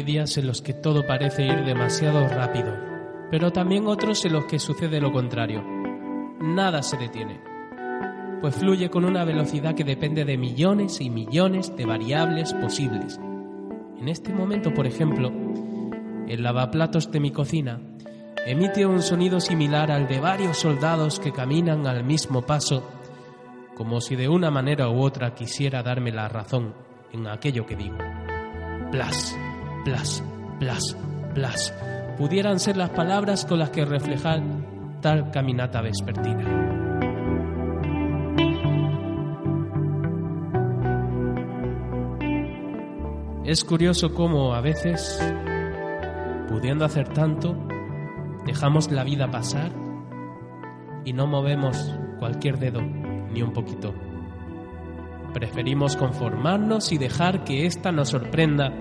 hay días en los que todo parece ir demasiado rápido, pero también otros en los que sucede lo contrario. Nada se detiene, pues fluye con una velocidad que depende de millones y millones de variables posibles. En este momento, por ejemplo, el lavaplatos de mi cocina emite un sonido similar al de varios soldados que caminan al mismo paso, como si de una manera u otra quisiera darme la razón en aquello que digo. Plas, plas, plas, plas, pudieran ser las palabras con las que reflejar tal caminata vespertina. Es curioso cómo a veces, pudiendo hacer tanto, dejamos la vida pasar y no movemos cualquier dedo ni un poquito. Preferimos conformarnos y dejar que ésta nos sorprenda,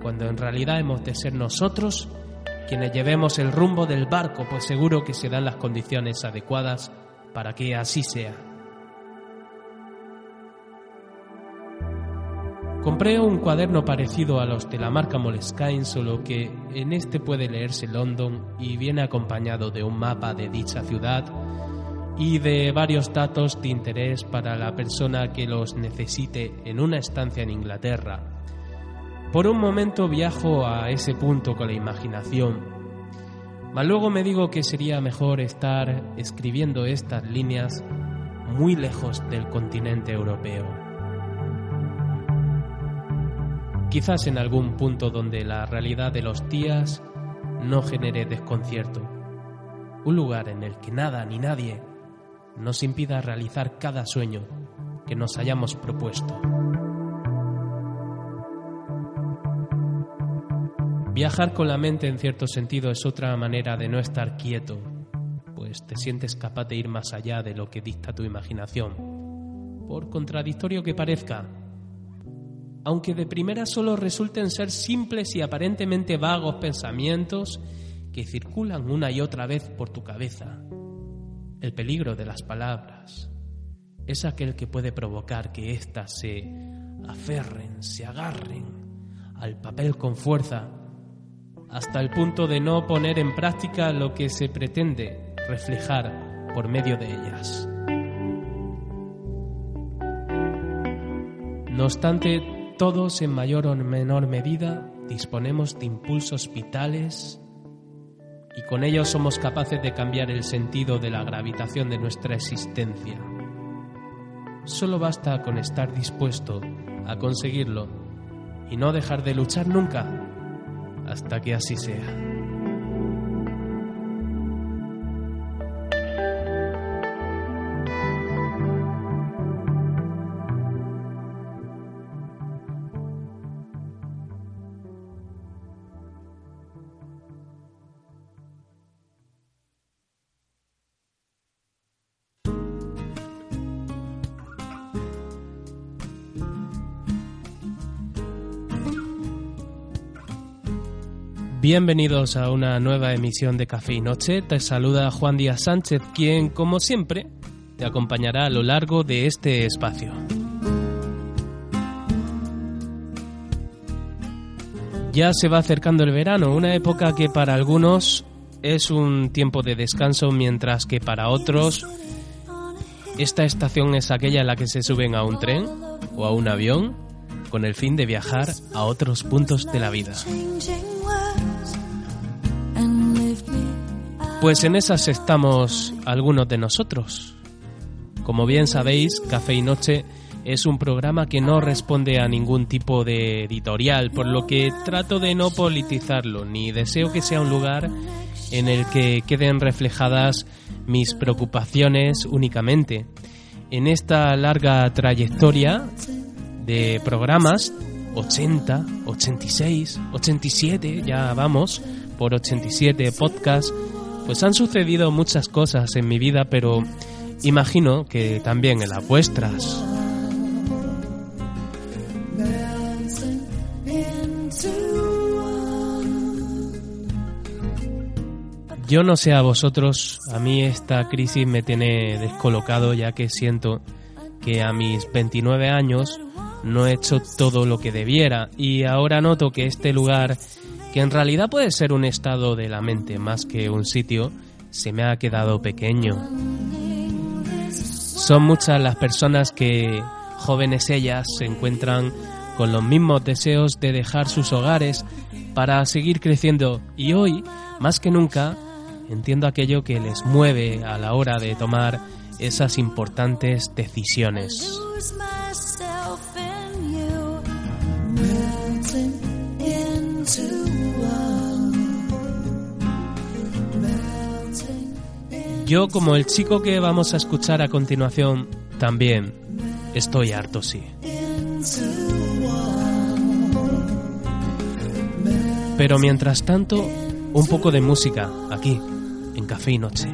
cuando en realidad hemos de ser nosotros quienes llevemos el rumbo del barco, pues seguro que se dan las condiciones adecuadas para que así sea. Compré un cuaderno parecido a los de la marca Moleskine, solo que en este puede leerse London y viene acompañado de un mapa de dicha ciudad y de varios datos de interés para la persona que los necesite en una estancia en Inglaterra. Por un momento viajo a ese punto con la imaginación, mas luego me digo que sería mejor estar escribiendo estas líneas muy lejos del continente europeo. Quizás en algún punto donde la realidad de los días no genere desconcierto. Un lugar en el que nada ni nadie nos impida realizar cada sueño que nos hayamos propuesto. Viajar con la mente en cierto sentido es otra manera de no estar quieto, pues te sientes capaz de ir más allá de lo que dicta tu imaginación. Por contradictorio que parezca, aunque de primera solo resulten ser simples y aparentemente vagos pensamientos que circulan una y otra vez por tu cabeza, el peligro de las palabras es aquel que puede provocar que éstas se aferren, se agarren al papel con fuerza, hasta el punto de no poner en práctica lo que se pretende reflejar por medio de ellas. No obstante, todos en mayor o menor medida disponemos de impulsos vitales y con ellos somos capaces de cambiar el sentido de la gravitación de nuestra existencia. Solo basta con estar dispuesto a conseguirlo y no dejar de luchar nunca hasta que así sea. Bienvenidos a una nueva emisión de Café y Noche. Te saluda Juan Díaz Sánchez, quien, como siempre, te acompañará a lo largo de este espacio. Ya se va acercando el verano, una época que para algunos es un tiempo de descanso, mientras que para otros esta estación es aquella en la que se suben a un tren o a un avión con el fin de viajar a otros puntos de la vida. Pues en esas estamos algunos de nosotros. Como bien sabéis, Café y Noche es un programa que no responde a ningún tipo de editorial, por lo que trato de no politizarlo, ni deseo que sea un lugar en el que queden reflejadas mis preocupaciones únicamente. En esta larga trayectoria de programas, 80, 86, 87, ya vamos por 87 podcasts, pues han sucedido muchas cosas en mi vida, pero imagino que también en las vuestras. Yo no sé a vosotros, a mí esta crisis me tiene descolocado ya que siento que a mis 29 años no he hecho todo lo que debiera y ahora noto que este lugar, que en realidad puede ser un estado de la mente más que un sitio, se me ha quedado pequeño. Son muchas las personas que, jóvenes ellas, se encuentran con los mismos deseos de dejar sus hogares para seguir creciendo y hoy, más que nunca, entiendo aquello que les mueve a la hora de tomar esas importantes decisiones. Yo, como el chico que vamos a escuchar a continuación, también estoy harto, sí. Pero mientras tanto, un poco de música aquí, en Café y Noche.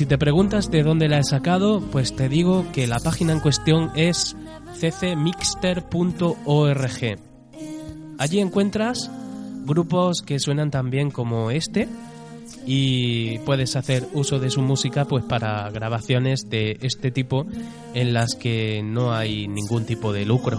Si te preguntas de dónde la he sacado, pues te digo que la página en cuestión es ccmixter.org. Allí encuentras grupos que suenan tan bien como este y puedes hacer uso de su música pues para grabaciones de este tipo en las que no hay ningún tipo de lucro.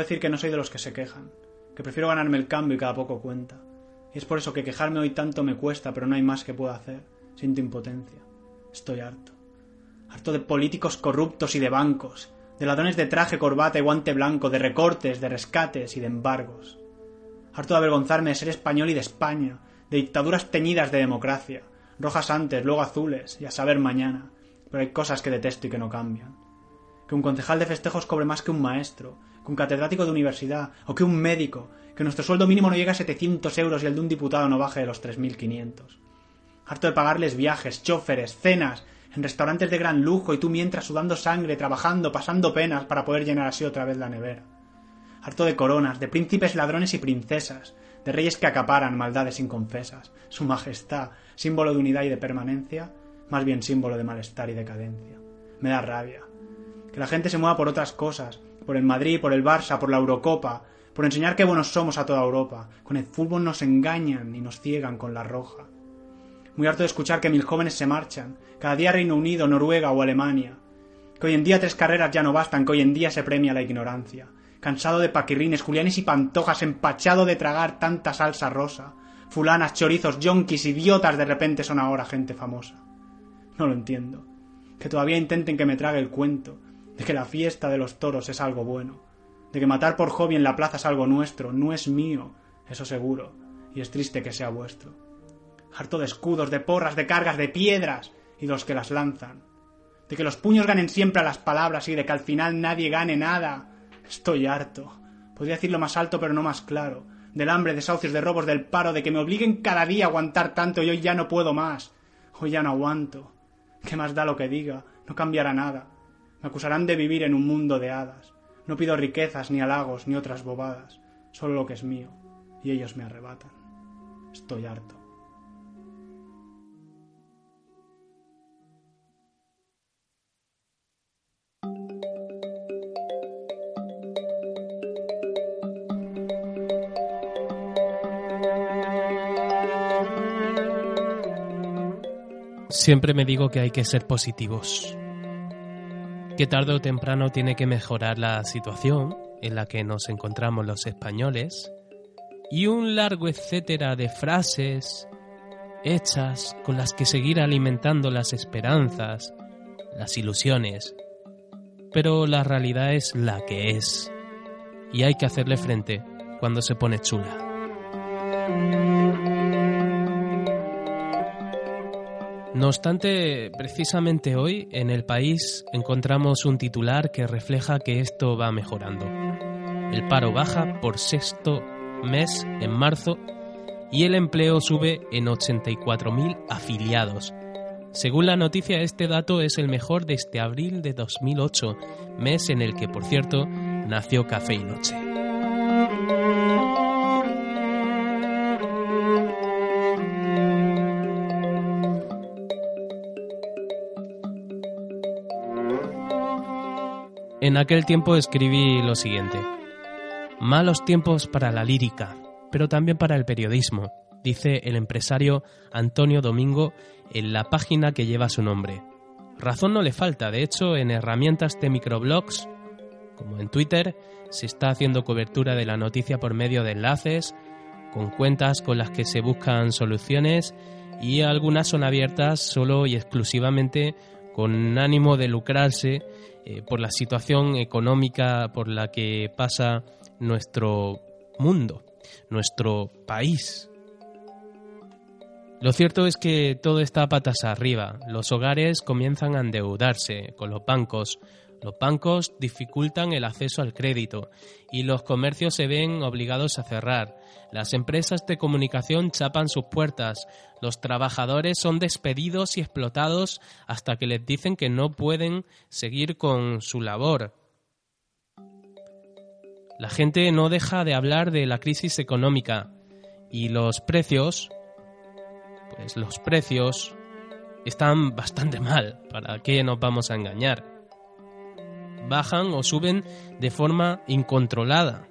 Decir que no soy de los que se quejan, que prefiero ganarme el cambio y cada poco cuenta. Y es por eso que quejarme hoy tanto me cuesta, pero no hay más que pueda hacer. Siento impotencia. Estoy harto. Harto de políticos corruptos y de bancos, de ladrones de traje, corbata y guante blanco, de recortes, de rescates y de embargos. Harto de avergonzarme de ser español y de España, de dictaduras teñidas de democracia, rojas antes, luego azules, y a saber mañana. Pero hay cosas que detesto y que no cambian. Que un concejal de festejos cobre más que un maestro, que un catedrático de universidad o que un médico, que nuestro sueldo mínimo no llegue a 700 euros y el de un diputado no baje de los 3.500. Harto de pagarles viajes, choferes, cenas, en restaurantes de gran lujo y tú mientras sudando sangre, trabajando, pasando penas para poder llenar así otra vez la nevera. Harto de coronas, de príncipes ladrones y princesas, de reyes que acaparan maldades inconfesas, su majestad, símbolo de unidad y de permanencia, más bien símbolo de malestar y decadencia. Me da rabia. Que la gente se mueva por otras cosas, por el Madrid, por el Barça, por la Eurocopa, por enseñar qué buenos somos a toda Europa. Con el fútbol nos engañan y nos ciegan con la roja. Muy harto de escuchar que mil jóvenes se marchan, cada día Reino Unido, Noruega o Alemania. Que hoy en día tres carreras ya no bastan, que hoy en día se premia la ignorancia. Cansado de paquirrines, julianes y pantojas, empachado de tragar tanta salsa rosa. Fulanas, chorizos, yonkis, idiotas de repente son ahora gente famosa. No lo entiendo. Que todavía intenten que me trague el cuento, de que la fiesta de los toros es algo bueno, de que matar por hobby en la plaza es algo nuestro, no es mío, eso seguro, y es triste que sea vuestro. Harto de escudos, de porras, de cargas, de piedras, y los que las lanzan. de que los puños ganen siempre a las palabras y de que al final nadie gane nada. Estoy harto. Podría decirlo más alto pero no más claro. Del hambre, desahucios, de robos, del paro, de que me obliguen cada día a aguantar tanto y hoy ya no puedo más. Hoy ya no aguanto. ¿Qué más da lo que diga? No cambiará nada. Me acusarán de vivir en un mundo de hadas. No pido riquezas, ni halagos, ni otras bobadas. Solo lo que es mío. Y ellos me arrebatan. Estoy harto. Siempre me digo que hay que ser positivos. Que tarde o temprano tiene que mejorar la situación en la que nos encontramos los españoles y un largo etcétera de frases hechas con las que seguir alimentando las esperanzas, las ilusiones. Pero la realidad es la que es y hay que hacerle frente cuando se pone chula. No obstante, precisamente hoy en el país encontramos un titular que refleja que esto va mejorando. El paro baja por sexto mes en marzo y el empleo sube en 84.000 afiliados. Según la noticia, este dato es el mejor desde abril de 2008, mes en el que, por cierto, nació Café y Noche. En aquel tiempo escribí lo siguiente. Malos tiempos para la lírica, pero también para el periodismo, dice el empresario Antonio Domingo en la página que lleva su nombre. Razón no le falta, de hecho, en herramientas de microblogs, como en Twitter, se está haciendo cobertura de la noticia por medio de enlaces, con cuentas con las que se buscan soluciones y algunas son abiertas solo y exclusivamente con ánimo de lucrarse eh, por la situación económica por la que pasa nuestro mundo, nuestro país. Lo cierto es que todo está patas arriba. Los hogares comienzan a endeudarse con los bancos. Los bancos dificultan el acceso al crédito y los comercios se ven obligados a cerrar. Las empresas de comunicación chapan sus puertas, los trabajadores son despedidos y explotados hasta que les dicen que no pueden seguir con su labor. La gente no deja de hablar de la crisis económica y los precios, pues los precios están bastante mal, ¿para qué nos vamos a engañar? Bajan o suben de forma incontrolada.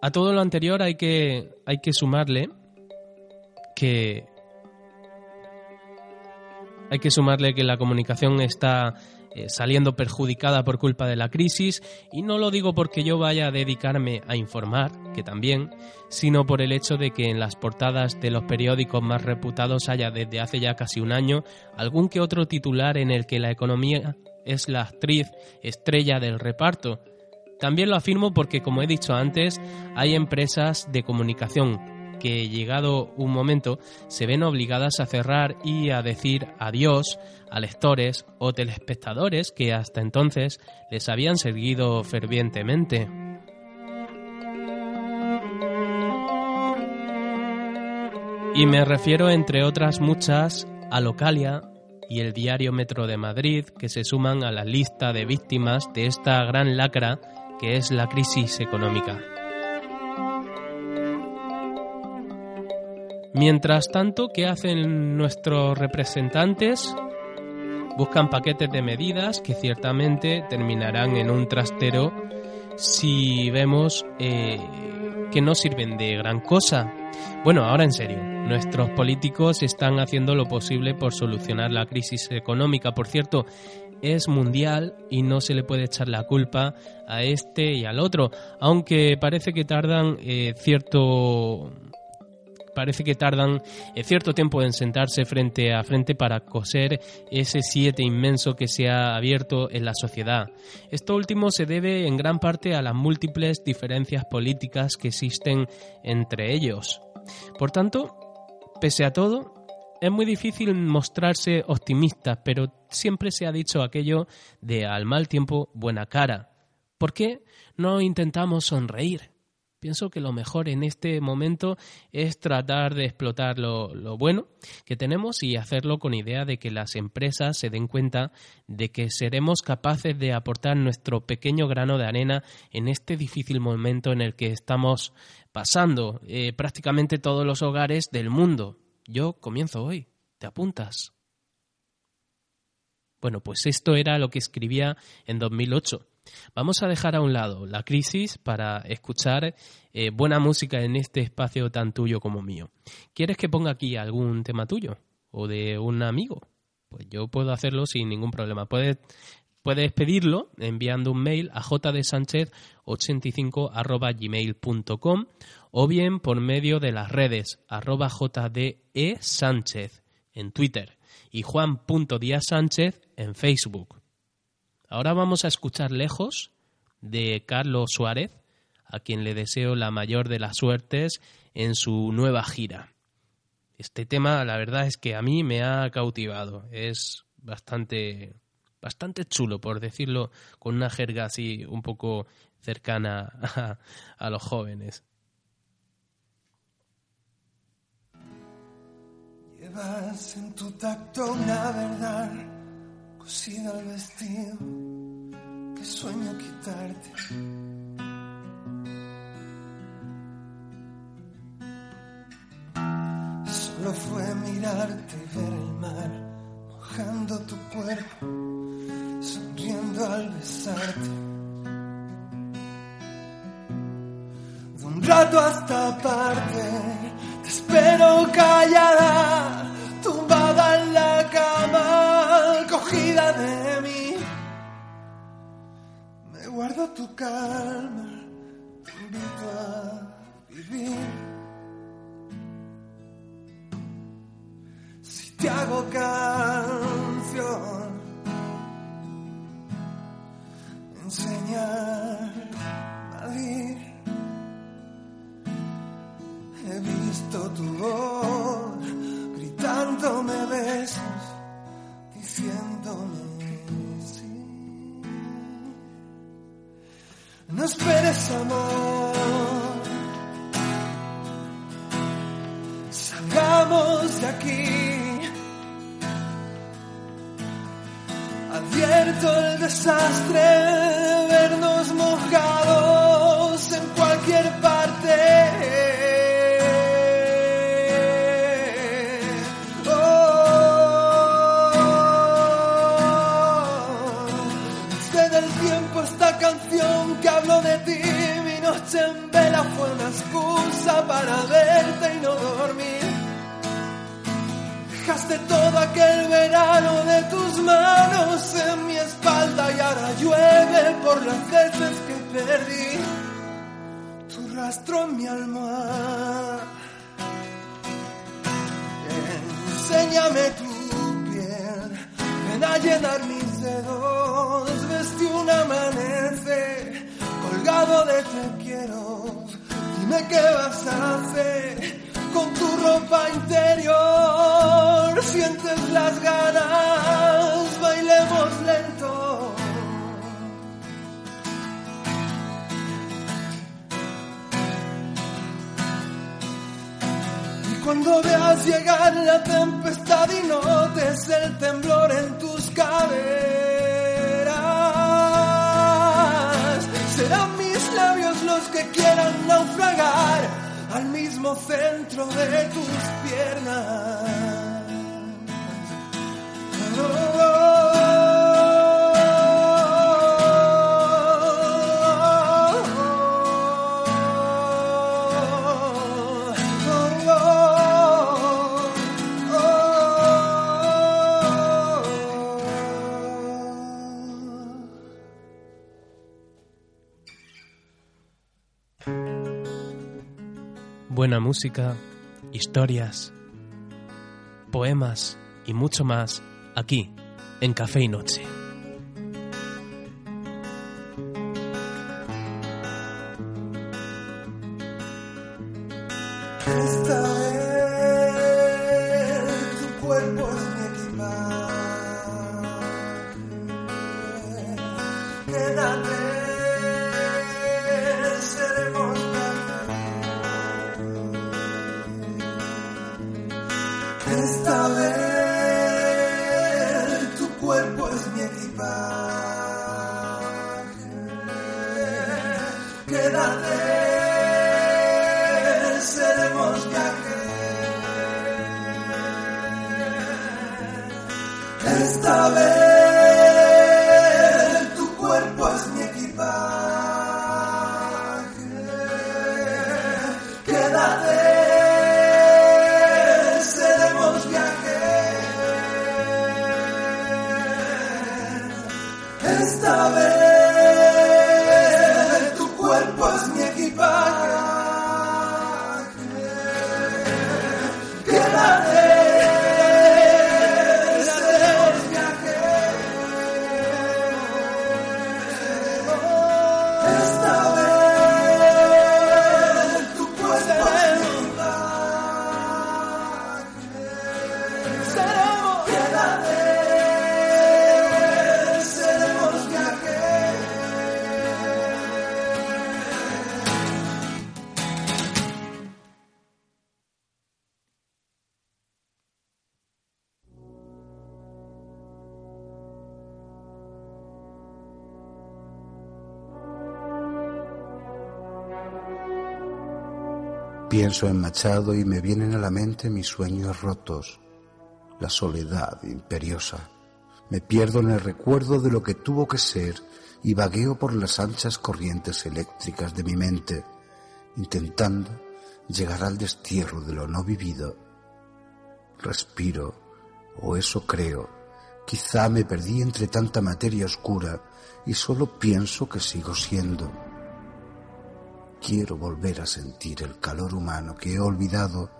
A todo lo anterior hay que, hay que sumarle que hay que sumarle que la comunicación está eh, saliendo perjudicada por culpa de la crisis y no lo digo porque yo vaya a dedicarme a informar, que también, sino por el hecho de que en las portadas de los periódicos más reputados haya desde hace ya casi un año algún que otro titular en el que la economía es la actriz estrella del reparto también lo afirmo porque, como he dicho antes, hay empresas de comunicación que, llegado un momento, se ven obligadas a cerrar y a decir adiós a lectores o telespectadores que hasta entonces les habían seguido fervientemente. Y me refiero, entre otras muchas, a Localia y el diario Metro de Madrid, que se suman a la lista de víctimas de esta gran lacra que es la crisis económica. Mientras tanto, ¿qué hacen nuestros representantes? Buscan paquetes de medidas que ciertamente terminarán en un trastero si vemos eh, que no sirven de gran cosa. Bueno, ahora en serio, nuestros políticos están haciendo lo posible por solucionar la crisis económica. Por cierto, es mundial y no se le puede echar la culpa a este y al otro, aunque parece que tardan eh, cierto parece que tardan eh, cierto tiempo en sentarse frente a frente para coser ese siete inmenso que se ha abierto en la sociedad. Esto último se debe en gran parte a las múltiples diferencias políticas que existen entre ellos. Por tanto, pese a todo, es muy difícil mostrarse optimista, pero siempre se ha dicho aquello de al mal tiempo buena cara. ¿Por qué no intentamos sonreír? Pienso que lo mejor en este momento es tratar de explotar lo, bueno que tenemos y hacerlo con idea de que las empresas se den cuenta de que seremos capaces de aportar nuestro pequeño grano de arena en este difícil momento en el que estamos pasando eh, prácticamente todos los hogares del mundo. Yo comienzo hoy. ¿Te apuntas? Bueno, pues esto era lo que escribía en 2008 Vamos a dejar a un lado la crisis para escuchar eh, buena música en este espacio tan tuyo como mío. ¿Quieres que ponga aquí algún tema tuyo o de un amigo? Pues yo puedo hacerlo sin ningún problema. Puedes, puedes pedirlo enviando un mail a jdsanchez85 o bien por medio de las redes arroba jdesánchez en Twitter y juan.díazsánchez en Facebook. Ahora vamos a escuchar Lejos de Carlos Suárez, a quien le deseo la mayor de las suertes en su nueva gira. Este tema, la verdad es que a mí me ha cautivado. Es bastante, bastante chulo, por decirlo con una jerga así un poco cercana a, a los jóvenes. Llevas en tu tacto una verdad cosida al vestido que sueño quitarte. Solo fue mirarte y ver el mar mojando tu cuerpo, sonriendo al besarte. De un rato hasta aparte, te espero callada, calma, invito a vivir. Si te hago canción, enseñar a ir. He visto tu voz gritándome besos esperes amor, salgamos de aquí. Advierto el desastre, noche en vela fue una excusa para verte y no dormir. Dejaste todo aquel verano de tus manos en mi espalda y ahora llueve por las veces que perdí tu rastro en mi almohada. Qué vas a hacer con tu ropa interior. Sientes las ganas, bailemos lento. Y cuando veas llegar la tempestad y notes el temblor en tus caderas que quieran naufragar al mismo centro de tus piernas. Buena música, historias, poemas y mucho más aquí en Café y Noche. Esta vez Pienso en Machado y me vienen a la mente mis sueños rotos, la soledad imperiosa. Me pierdo en el recuerdo de lo que tuvo que ser y vagueo por las anchas corrientes eléctricas de mi mente, intentando llegar al destierro de lo no vivido. Respiro, o eso creo. Quizá me perdí entre tanta materia oscura y solo pienso que sigo siendo. Quiero volver a sentir el calor humano que he olvidado,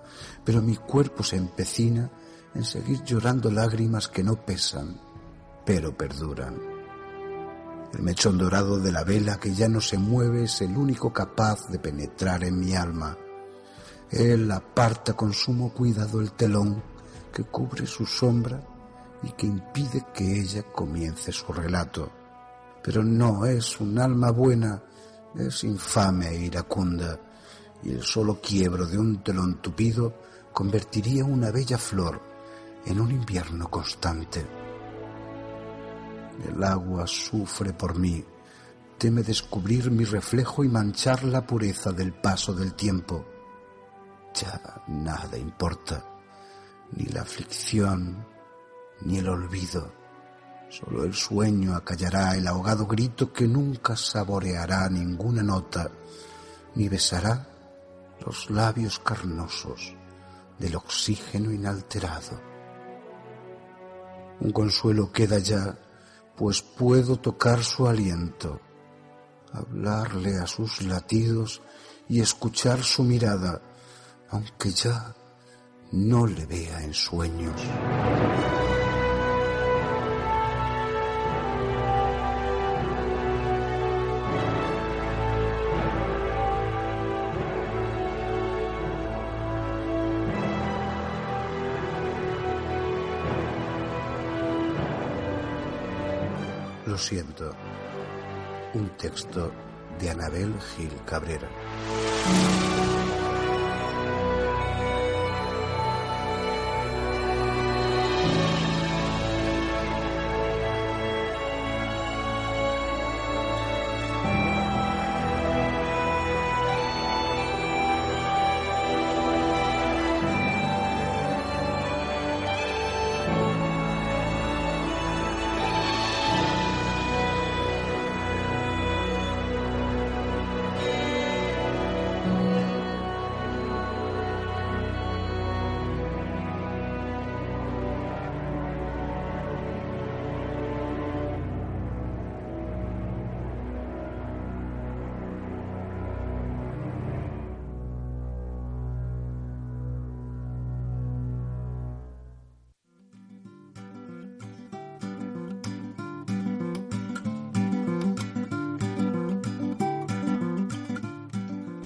pero mi cuerpo se empecina en seguir llorando lágrimas que no pesan, pero perduran. El mechón dorado de la vela que ya no se mueve es el único capaz de penetrar en mi alma. Él aparta con sumo cuidado el telón que cubre su sombra y que impide que ella comience su relato. Pero no es un alma buena, es infame e iracunda, y el solo quiebro de un telón tupido convertiría una bella flor en un invierno constante. El agua sufre por mí, teme descubrir mi reflejo y manchar la pureza del paso del tiempo. Ya nada importa, ni la aflicción, ni el olvido. Solo el sueño acallará el ahogado grito que nunca saboreará ninguna nota, ni besará los labios carnosos del oxígeno inalterado. Un consuelo queda ya, pues puedo tocar su aliento, hablarle a sus latidos y escuchar su mirada, aunque ya no le vea en sueños. Siento. Un texto de Anabel Gil Cabrera.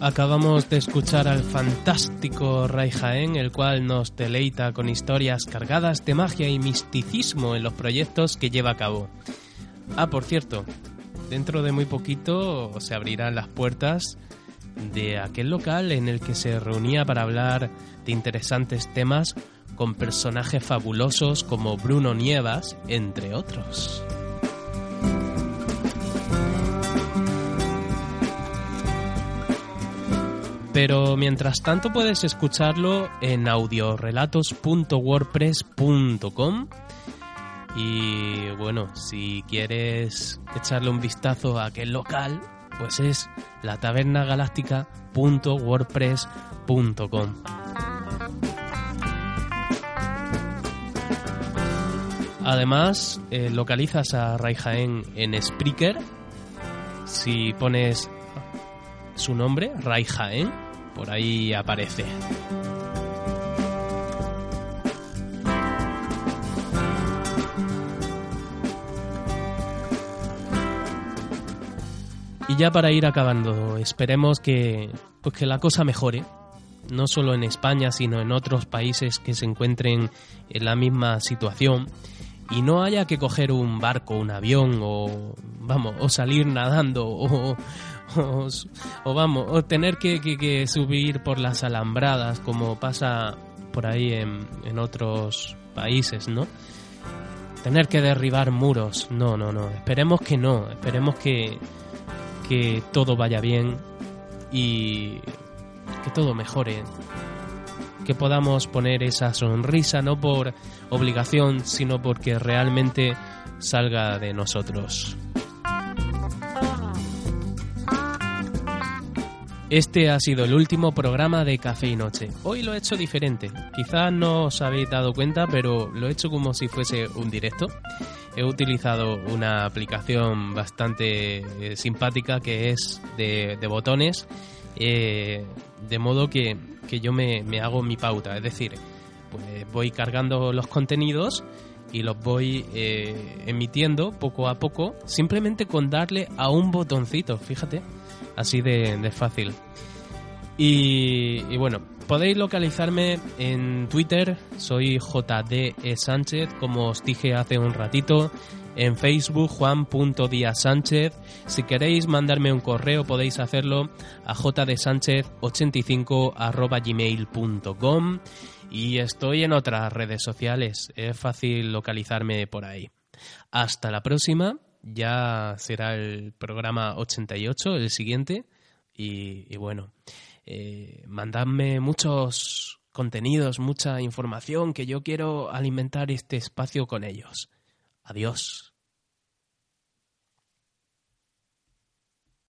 Acabamos de escuchar al fantástico Ray Jaén, el cual nos deleita con historias cargadas de magia y misticismo en los proyectos que lleva a cabo. Ah, por cierto, dentro de muy poquito se abrirán las puertas de aquel local en el que se reunía para hablar de interesantes temas con personajes fabulosos como Bruno Nievas, entre otros. Pero mientras tanto puedes escucharlo en audiorelatos.wordpress.com y bueno, si quieres echarle un vistazo a aquel local, pues es la tabernagaláctica.wordpress.com. Además, eh, localizas a Ray Jaén en Spreaker. Si pones su nombre, Ray Jaén, por ahí aparece. Y ya para ir acabando, esperemos que, pues que la cosa mejore, no solo en España, sino en otros países que se encuentren en la misma situación y no haya que coger un barco, un avión o vamos, o salir nadando o, o, vamos, o tener que, subir por las alambradas como pasa por ahí en, en otros países, ¿no? Tener que derribar muros, no, no, no, esperemos que no, esperemos que, que todo vaya bien y que todo mejore. Que podamos poner esa sonrisa no por obligación, sino porque realmente salga de nosotros. Este ha sido el último programa de Café y Noche. Hoy lo he hecho diferente. Quizás no os habéis dado cuenta, pero lo he hecho como si fuese un directo. He utilizado una aplicación bastante eh, simpática que es de, botones, eh, de modo que, yo me, hago mi pauta. Es decir, pues voy cargando los contenidos y los voy eh, emitiendo poco a poco, simplemente con darle a un botoncito, fíjate así de, fácil. Y, bueno, podéis localizarme en Twitter, soy JDE Sánchez, como os dije hace un ratito. En Facebook, juan.díaz-sánchez. Si queréis mandarme un correo, podéis hacerlo a jdsánchez85 gmail.com. Y estoy en otras redes sociales, es fácil localizarme por ahí. Hasta la próxima ya será el programa 88, el siguiente. Y, bueno, eh, mandadme muchos contenidos, mucha información que yo quiero alimentar este espacio con ellos. Adiós.